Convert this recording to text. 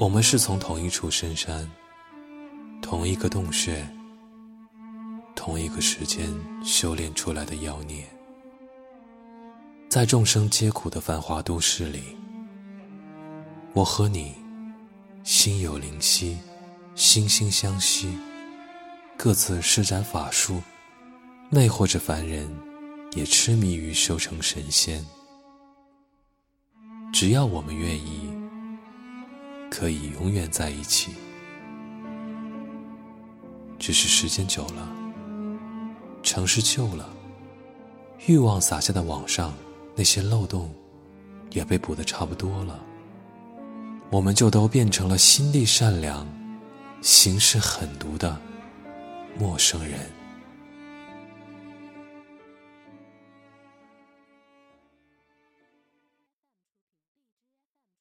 我们是从同一处深山、同一个洞穴、同一个时间修炼出来的妖孽，在众生皆苦的繁华都市里，我和你心有灵犀，惺惺相惜，各自施展法术，魅惑着凡人，也痴迷于修成神仙。只要我们愿意。可以永远在一起，只是时间久了，城市旧了，欲望撒下的网上那些漏洞也被补得差不多了，我们就都变成了心地善良、行事狠毒的陌生人。